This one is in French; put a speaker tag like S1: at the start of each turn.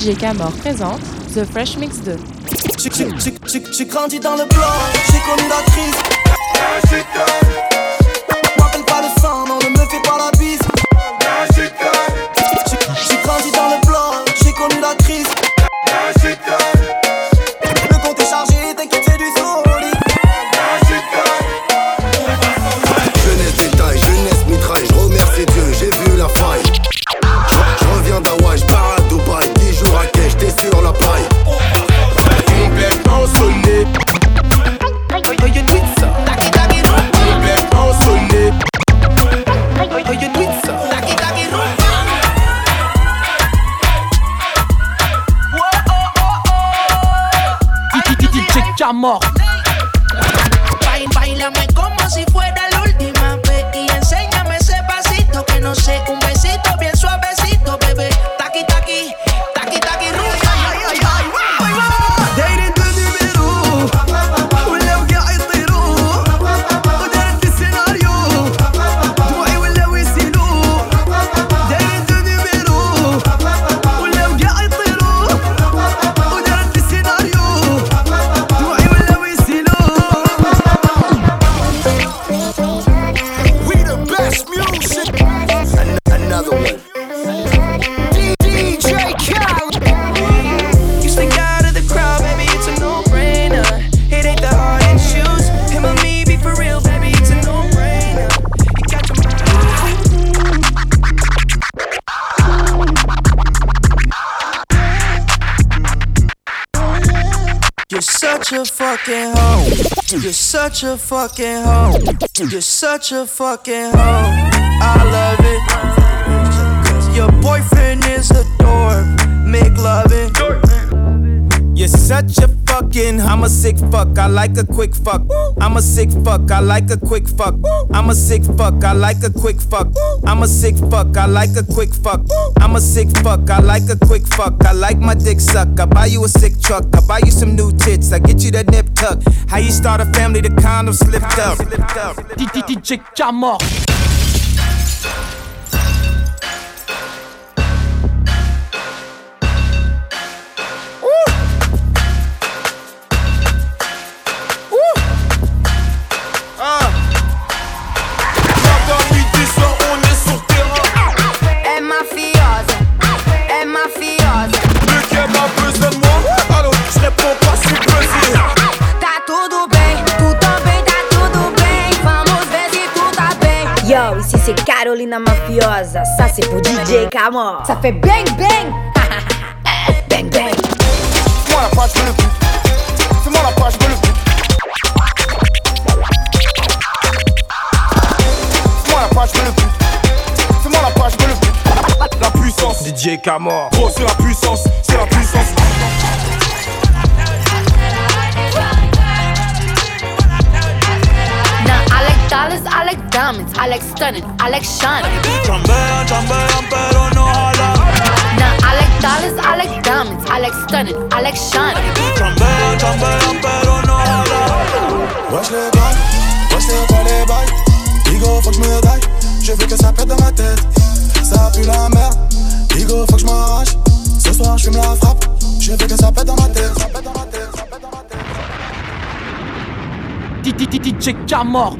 S1: DJ Camor présente The Fresh Mix 2.
S2: J'ai grandi dans le bloc, j'ai connu la crise.
S3: Bail- Bailame como si fuera la última vez y enséñame ese pasito que no sé, un
S2: You're such a fucking hoe. You're such a fucking hoe. You're such a fucking hoe.
S4: Fucking, I'm a sick fuck, I like a quick fuck. I'm a sick fuck, I like a quick fuck. I'm a sick fuck, I like a quick fuck. I'm a sick fuck, I like a quick fuck. I'm a sick fuck, I like a quick fuck. I like my dick suck. I buy you a sick truck, I buy you some new tits, I get you that nip tuck. How you start a family, the condom slipped up.
S5: DJ Camor.
S6: Ici c'est Carolina Mafiosa, ça c'est pour DJ Camor. Ça fait bang bang Bang bang
S7: Fais-moi la page, je veux le but. Fais-moi la page, je veux le but. Fais-moi la page, je veux le but. Fais-moi la page, je veux le but.
S4: La puissance, DJ Camor. Gros, c'est la puissance, c'est la puissance.
S6: Diamonds, I like stunning, I like shining.
S4: Chambean, chambean, pero no
S6: I like dollars, I like diamonds, I like stunning, I like shining.
S4: Chambean, chambean, pero no jala.
S2: Wesh les bails, wesh c'est quoi les bails Bigo faut que je me daille, je veux que ça pète dans ma tête Ça pue la merde, Bigo faut que je m'arrache Ce soir je fume la frappe, je veux que ça pète dans ma tête Ça pète dans ma tête, ça pète dans ma tête
S5: DJ Camor.